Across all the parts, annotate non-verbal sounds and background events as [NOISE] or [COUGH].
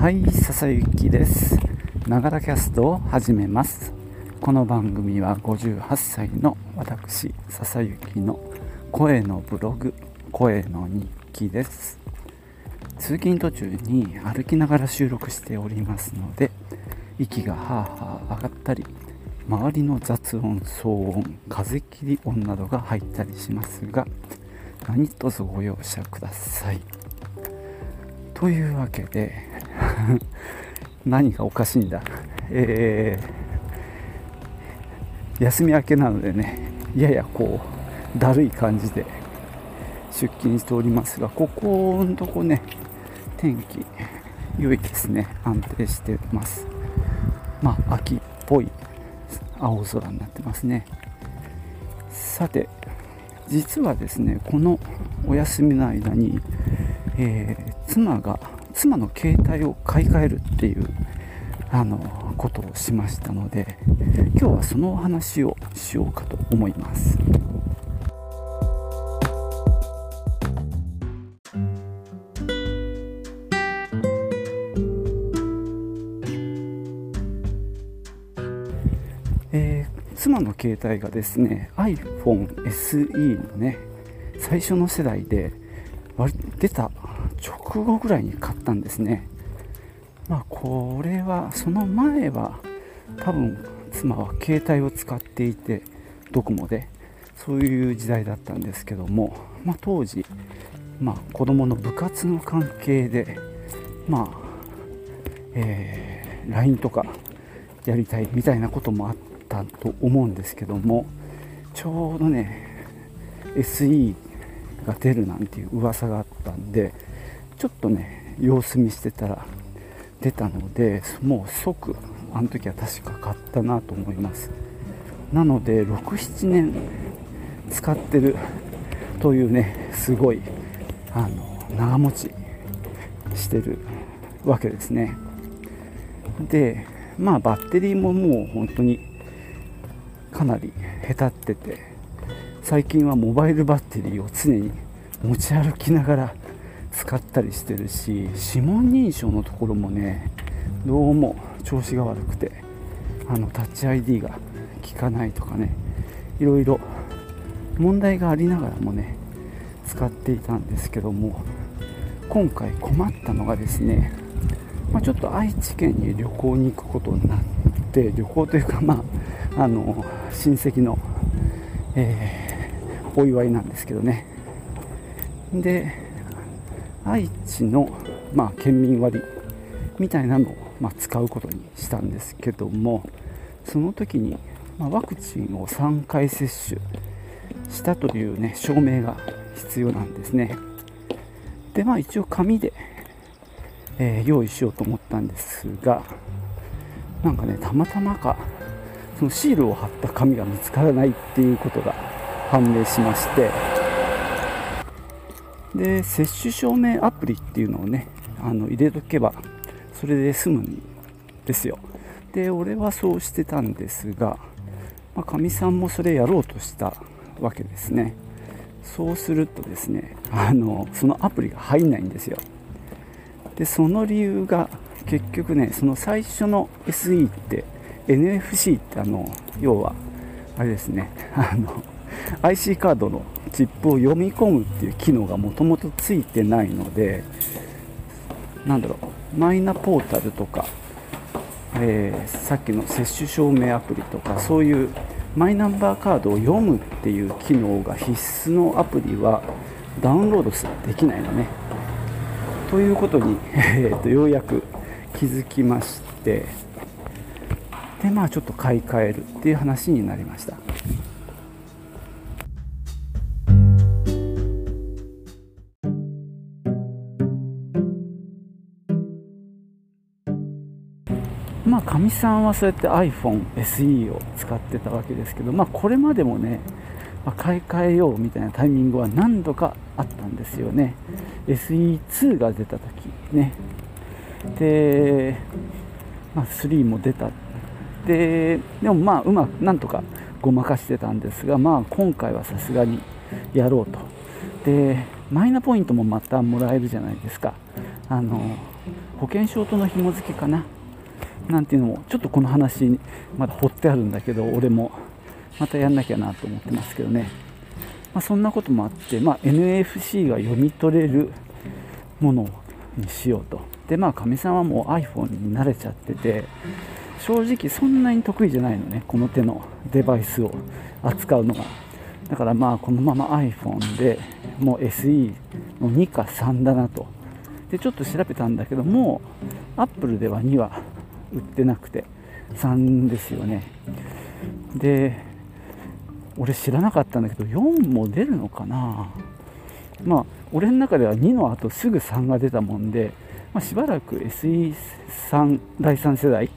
はい笹雪です。ながらキャストを始めます。この番組は58歳の私笹雪の声のブログ声の日記です。通勤途中に歩きながら収録しておりますので息がはあはあ上がったり周りの雑音騒音風切り音などが入ったりしますが何卒ご容赦ください。というわけで [LAUGHS] 何がおかしいんだ？えー、休み明けなのでねややこうだるい感じで出勤しておりますがここのとこね天気良いですね。安定してます。まあ秋っぽい青空になってますね。さて実はですねこのお休みの間に、えー、妻が妻の携帯を買い替えるっていうあのことをしましたので今日はそのお話をしようかと思います。えー、妻の携帯がですね iPhone SE のね最初の世代で出た直後ぐらいに買ったんですね。まあこれはその前は多分妻は携帯を使っていてドコモでそういう時代だったんですけども、まあ、当時、まあ、子供の部活の関係でまあ、えー、LINE とかやりたいみたいなこともあったと思うんですけどもちょうどね SE が出るなんていう噂があったんでちょっとね様子見してたら出たのでもう即あの時は確か買ったなと思います。なので67年使ってるというねすごいあの長持ちしてるわけですね。でまあバッテリーももう本当にかなりへたってて最近はモバイルバッテリーを常に持ち歩きながら使ったりしてるし指紋認証のところもねどうも調子が悪くてあのタッチ ID が効かないとかねいろいろ問題がありながらもね使っていたんですけども今回困ったのがですね、まあ、ちょっと愛知県に旅行に行くことになって旅行というかまああの親戚の、えー、お祝いなんですけどね。で愛知の、まあ、県民割みたいなのを、まあ、使うことにしたんですけどもその時に、まあ、ワクチンを3回接種したという、ね、証明が必要なんですね。でまあ一応紙で、えー、用意しようと思ったんですがなんかねたまたまかそのシールを貼った紙が見つからないっていうことが判明しましてで接種証明アプリっていうのをねあの入れとけばそれで済むんですよ。で俺はそうしてたんですがかみ、まあ、さんもそれやろうとしたわけですね。そうするとですねあのそのアプリが入んないんですよ。でその理由が結局ねその最初の SE って NFC ってあの要はあれですねあの IC カードのチップを読み込むっていう機能がもともとついてないのでなんだろうマイナポータルとか、えー、さっきの接種証明アプリとかそういうマイナンバーカードを読むっていう機能が必須のアプリはダウンロードすできないのね。ということに、えーと、ようやく気づきましてでまあちょっと買い替えるっていう話になりました。かみさんはそうやって iPhone SE を使ってたわけですけどまあこれまでもね、まあ、買い替えようみたいなタイミングは何度かあったんですよね。SE2 が出た時ね。で、まあ、3も出た。ででもまあうまくなんとかごまかしてたんですがまあ今回はさすがにやろうと。でマイナポイントもまたもらえるじゃないですか。あの保険証との紐付けかな。なんていうのもちょっとこの話まだ掘ってあるんだけど俺もまたやんなきゃなと思ってますけどね、まあ、そんなこともあって、まあ、NFC が読み取れるものにしようと。でまあかみさんはもう iPhone に慣れちゃってて正直そんなに得意じゃないのねこの手のデバイスを扱うのが。だからまあこのまま iPhone でもう SE の2か3だなと。でちょっと調べたんだけども Apple では2は売ってなくて3ですよね。で俺知らなかったんだけど4も出るのかな。まあ俺の中では2の後すぐ3が出たもんで、まあ、しばらく SE3 第3世代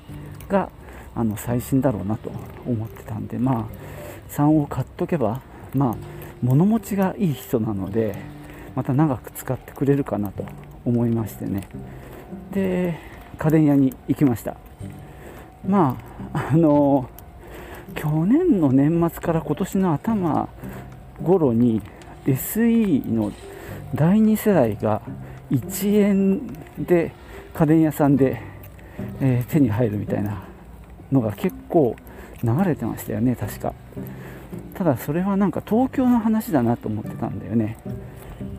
があの最新だろうなと思ってたんでまあ3を買っとけばまあ物持ちがいい人なのでまた長く使ってくれるかなと思いましてね。で家電屋に行きました。まああの去年の年末から今年の頭頃に SE の第2世代が1円で家電屋さんで、えー、手に入るみたいなのが結構流れてましたよね確か。ただそれはなんか東京の話だなと思ってたんだよね。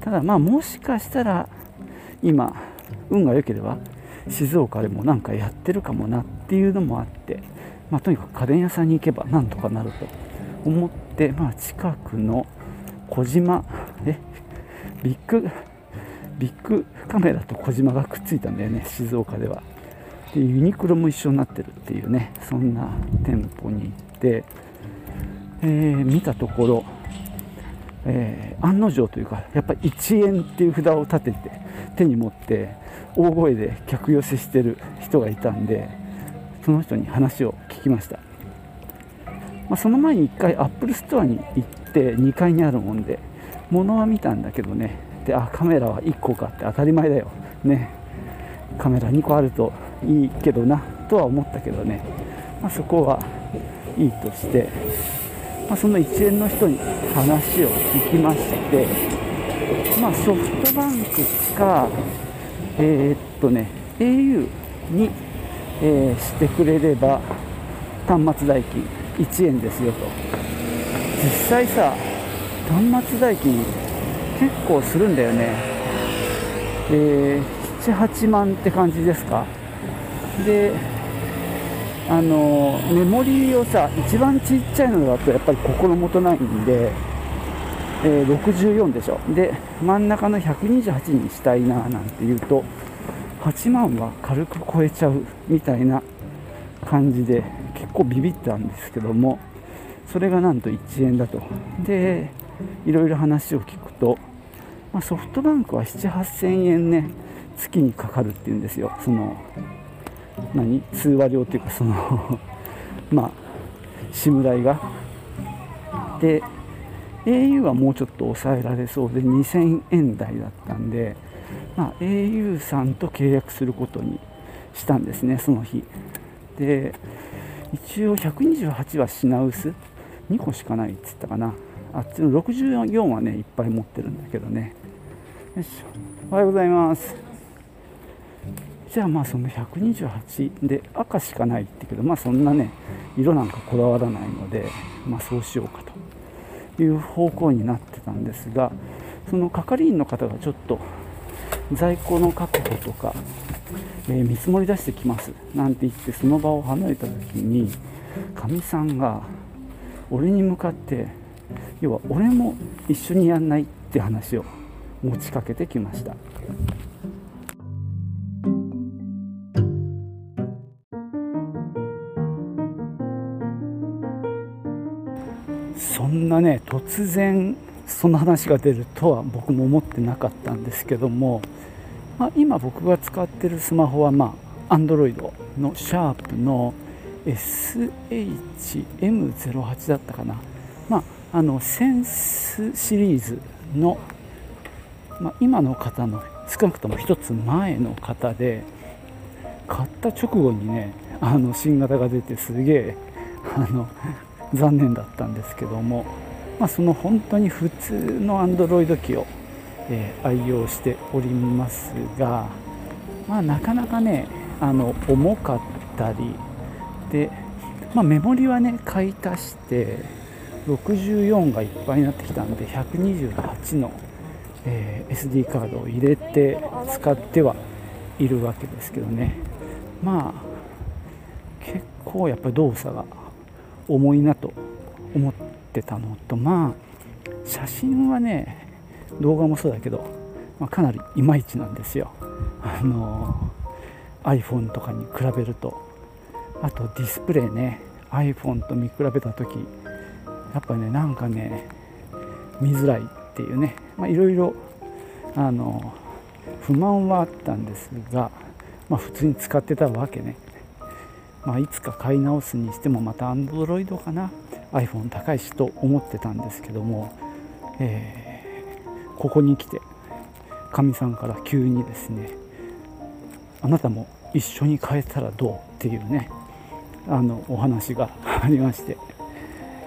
ただまあもしかしたら今運が良ければ静岡でもなんかやってるかもなっていうのもあって、まあ、とにかく家電屋さんに行けばなんとかなると思って、まあ、近くの小島えビッグビッグカメラと小島がくっついたんだよね静岡では。でユニクロも一緒になってるっていうねそんな店舗に行って、えー、見たところ、えー、案の定というかやっぱり1円っていう札を立てて手に持って大声で客寄せしてる人がいたんでその人に話を聞きました、まあ、その前に1回 Apple Store に行って2階にあるもんで物は見たんだけどね。であカメラは1個かって当たり前だよ。ね。カメラ2個あるといいけどなとは思ったけどね、まあ、そこはいいとして、まあ、その1円の人に話を聞きまして、まあ、ソフトバンクかえー、っとね au に、えー、してくれれば端末代金1円ですよと。実際さ端末代金結構するんだよね。えー、78万って感じですか。であのメモリーをさ一番ちっちゃいのだとやっぱり心もとないんでえー、64でしょ。で真ん中の128にしたいななんて言うと8万は軽く超えちゃうみたいな感じで結構ビビったんですけどもそれがなんと1円だと。でいろいろ話を聞くと、まあ、ソフトバンクは7 8千円ね月にかかるっていうんですよ。その何？通話料っていうかその [LAUGHS] まあ SIM 代が。で au はもうちょっと抑えられそうで2000円台だったんで、まあ、au さんと契約することにしたんですねその日。で一応128は品薄。2個しかないっつったかな。あっちの64はねいっぱい持ってるんだけどね。よいしょ。おはようございます。じゃあまあその128で赤しかないってけどまあそんなね色なんかこだわらないのでまあそうしようかという方向になってたんですがその係員の方がちょっと在庫の確保とか、えー、見積もり出してきますなんて言ってその場を離れた時にかみさんが俺に向かって要は俺も一緒にやんないって話を持ちかけてきました。そんなね突然その話が出るとは僕も思ってなかったんですけども、まあ、今僕が使ってるスマホはまあ Android のシャープの SHM08 だったかな、まあ、あのセンスシリーズの、まあ、今の方の少なくとも1つ前の方で買った直後にねあの新型が出てすげえあの残念だったんですけども、まあ、その本当に普通の Android 機を、えー、愛用しておりますがまあ、なかなかねあの重かったりで、まあ、メモリはね買い足して64がいっぱいになってきたんで128の、えー、SD カードを入れて使ってはいるわけですけどね。まあ結構やっぱり動作が重いなと思ってたのとまあ写真はね動画もそうだけど、まあ、かなりいまいちなんですよ。あの iPhone とかに比べると。あとディスプレイね iPhone と見比べた時やっぱねなんかね見づらいっていうね。いろいろ不満はあったんですが、まあ、普通に使ってたわけね、まあ、いつか買い直すにしてもまた Android かな。iPhone 高いしと思ってたんですけども、えー、ここに来てかみさんから急にですねあなたも一緒に変えたらどうっていうねあのお話が [LAUGHS] ありまして。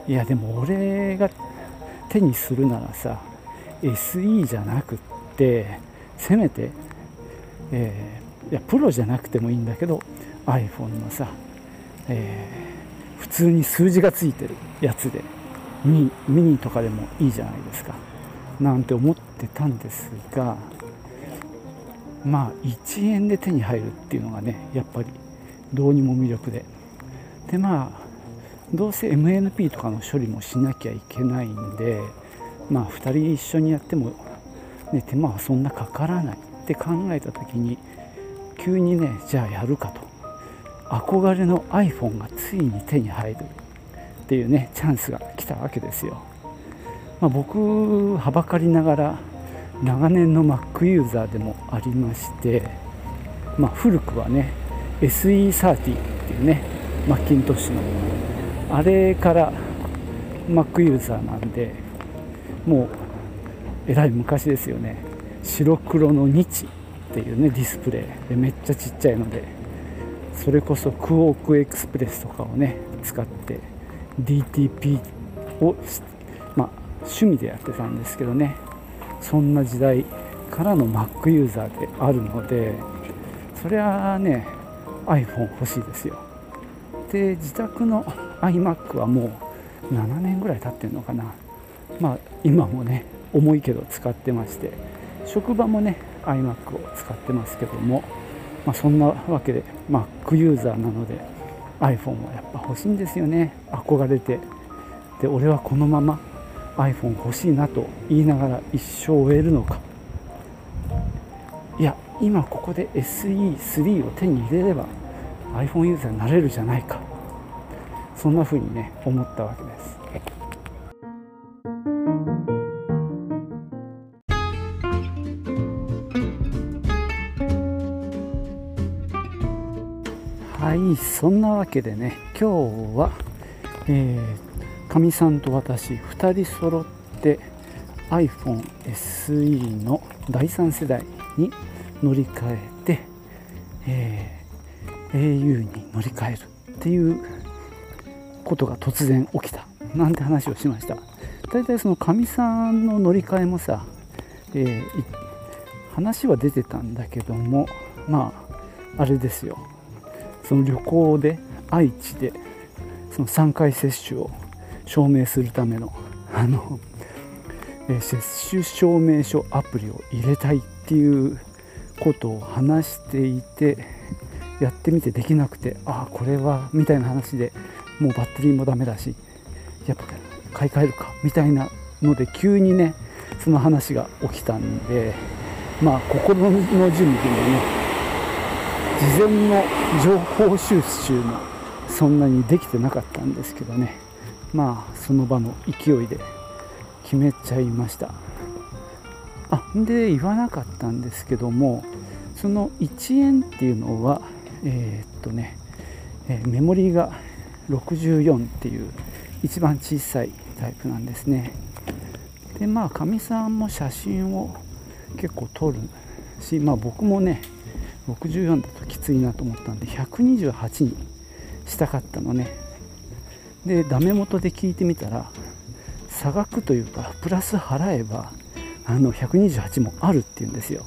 いやでも俺が手にするならさ SE じゃなくってせめて、えー、いやプロじゃなくてもいいんだけど iPhone のさ、えー、普通に数字がついてるやつでミミニとかでもいいじゃないですか。なんて思ってたんですがまあ1円で手に入るっていうのがねやっぱりどうにも魅力で。でまあどうせ MNP とかの処理もしなきゃいけないんでまあ2人一緒にやっても、ね、手間はそんなかからないって考えた時に急にねじゃあやるかと。憧れの iPhone がついに手に入るっていうねチャンスが来たわけですよ、まあ、僕はばかりながら長年の Mac ユーザーでもありまして、まあ、古くはね SE30 っていうねマッキントッシュのあれから Mac ユーザーなんでもうえらい昔ですよね。白黒の日っていうねディスプレイめっちゃちっちゃいのでそれこそクォークエクスプレスとかをね使って DTP をまあ趣味でやってたんですけどね。そんな時代からの Mac ユーザーであるのでそりゃね iPhone 欲しいですよ。で自宅の iMac はもう7年ぐらい経ってるのかな。まあ今もね重いけど使ってまして職場もね iMac を使ってますけども、まあ、そんなわけで Mac ユーザーなので iPhone はやっぱ欲しいんですよね。憧れて。で俺はこのまま iPhone 欲しいなと言いながら一生終えるのか。いや今ここで SE3 を手に入れれば iPhone ユーザーになれるじゃないか。そんな風にね思ったわけです。そんなわけでね今日はえか、みさんと私2人揃って iPhone SE の第3世代に乗り換えて、えー、au に乗り換えるっていうことが突然起きたなんて話をしました。大体そのかみさんの乗り換えもさ、えー、話は出てたんだけどもまああれですよ。その旅行で愛知でその3回接種を証明するためのあの、え、接種証明書アプリを入れたいっていうことを話していてやってみてできなくてああこれはみたいな話でもうバッテリーもダメだしやっぱ買い替えるかみたいなので急にねその話が起きたんでまあ心の準備もね事前の情報収集もそんなにできてなかったんですけどね。まあその場の勢いで決めちゃいました。あで言わなかったんですけどもその1円っていうのはえー、っとね、えメモリーが64っていう一番小さいタイプなんですね。でまあかみさんも写真を結構撮るしまあ僕もね64だときついなと思ったんで128にしたかったのね。でダメ元で聞いてみたら差額というかプラス払えばあの128もあるっていうんですよ。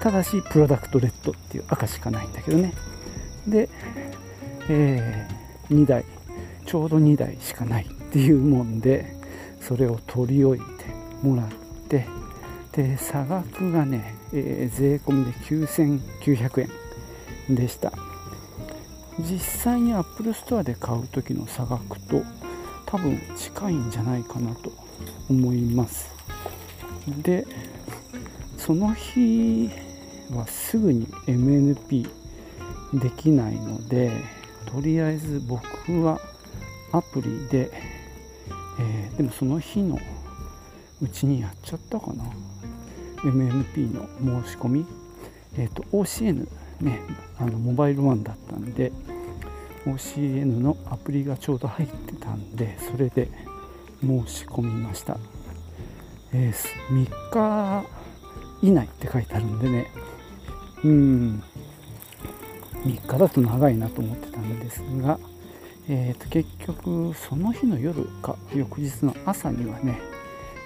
ただしプロダクトレッドっていう赤しかないんだけどね。で、えー、2台ちょうど2台しかないっていうもんでそれを取り置いてもらってで差額がね、えー、税込みで9900円でした。実際に Apple Store で買う時の差額と多分近いんじゃないかなと思います。でその日はすぐに MNP できないのでとりあえず僕はアプリで、えー、でもその日のうちにやっちゃったかな。MNP の申し込み、えーと、OCN ねあのモバイルワンだったんで OCN のアプリがちょうど入ってたんでそれで申し込みました、えー、3日以内って書いてあるんでね。うん。3日だと長いなと思ってたんですが、えー、と結局その日の夜か翌日の朝にはね、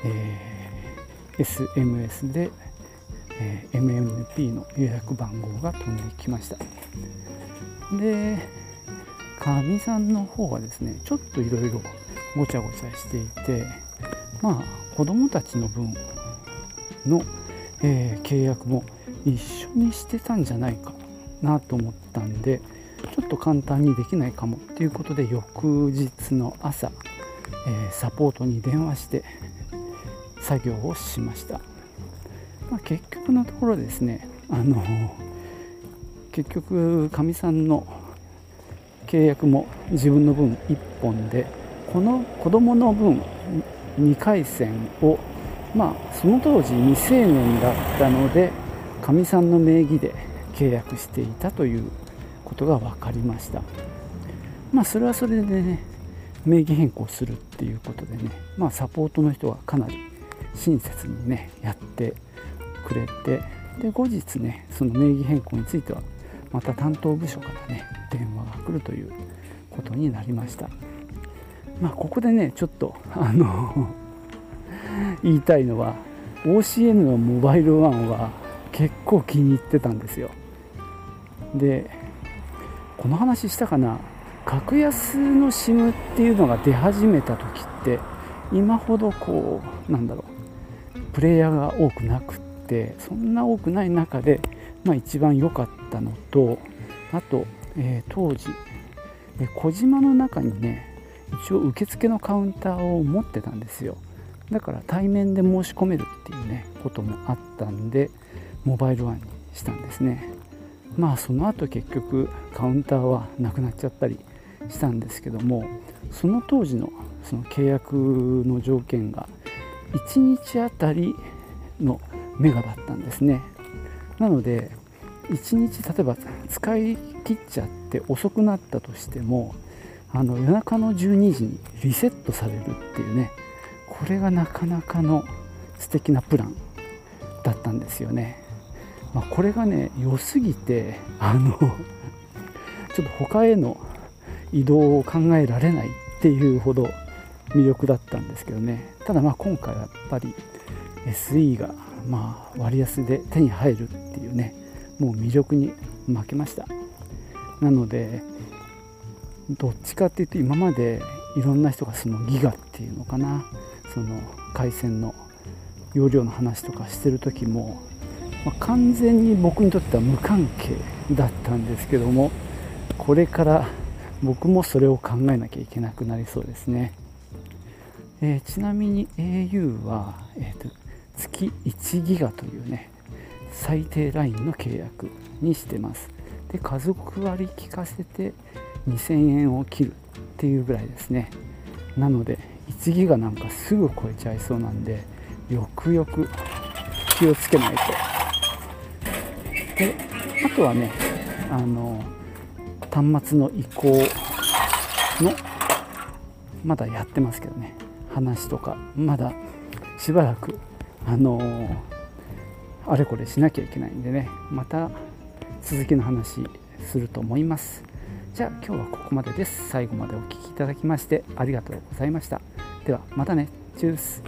えー、SMS で、えー、MMP の予約番号が飛んできました。でかみさんの方はですねちょっといろいろごちゃごちゃしていてまあ子供たちの分の、えー、契約も一緒にしてたんじゃないかなと思ったんでちょっと簡単にできないかもっていうことで翌日の朝、えー、サポートに電話して作業をしました、まあ、結局のところですねあの結局かみさんの契約も自分の分1本でこの子供の分2回戦をまあその当時未成年だったのでかみさんの名義で契約していたということが分かりました。まあそれはそれでね名義変更するっていうことでねまあサポートの人はかなり親切にねやってくれてで後日ねその名義変更についてはまた担当部署からね電話が来るということになりました。まあここでねちょっとあの [LAUGHS] 言いたいのは OCN のモバイルワンは結構気に入ってたんですよ。でこの話したかな格安の SIM っていうのが出始めた時って今ほどこうなんだろうプレイヤーが多くなくってそんな多くない中で、まあ、一番良かったのとあと、えー、当時、え小島の中にね一応受付のカウンターを持ってたんですよ。だから対面で申し込めるっていうねこともあったんでモバイルワンにしたんですね。まあその後結局カウンターはなくなっちゃったりしたんですけどもその当時のその契約の条件が1日あたりのメガだったんですね。なので1日例えば使い切っちゃって遅くなったとしてもあの夜中の12時にリセットされるっていうねこれがなかなかの素敵なプランだったんですよね。まあ、これがね良すぎてあのちょっと他への移動を考えられないっていうほど魅力だったんですけどね。ただまあ今回はやっぱり SE がまあ割安で手に入るっていうねもう魅力に負けました。なのでどっちかっていうと今までいろんな人がそのギガっていうのかなその回線の容量の話とかしてる時もまあ、完全に僕にとっては無関係だったんですけどもこれから僕もそれを考えなきゃいけなくなりそうですね、えー、ちなみに au は、えーと、月1ギガというね最低ラインの契約にしてます。で家族割聞かせて2000円を切るっていうぐらいですね。なので1ギガなんかすぐ超えちゃいそうなんでよくよく気をつけないと。であとはねあの端末の移行のまだやってますけどね。話とかまだしばらくあのあれこれしなきゃいけないんでねまた続きの話すると思います。じゃあ今日はここまでです。最後までお聴きいただきましてありがとうございました。ではまたね。チュース。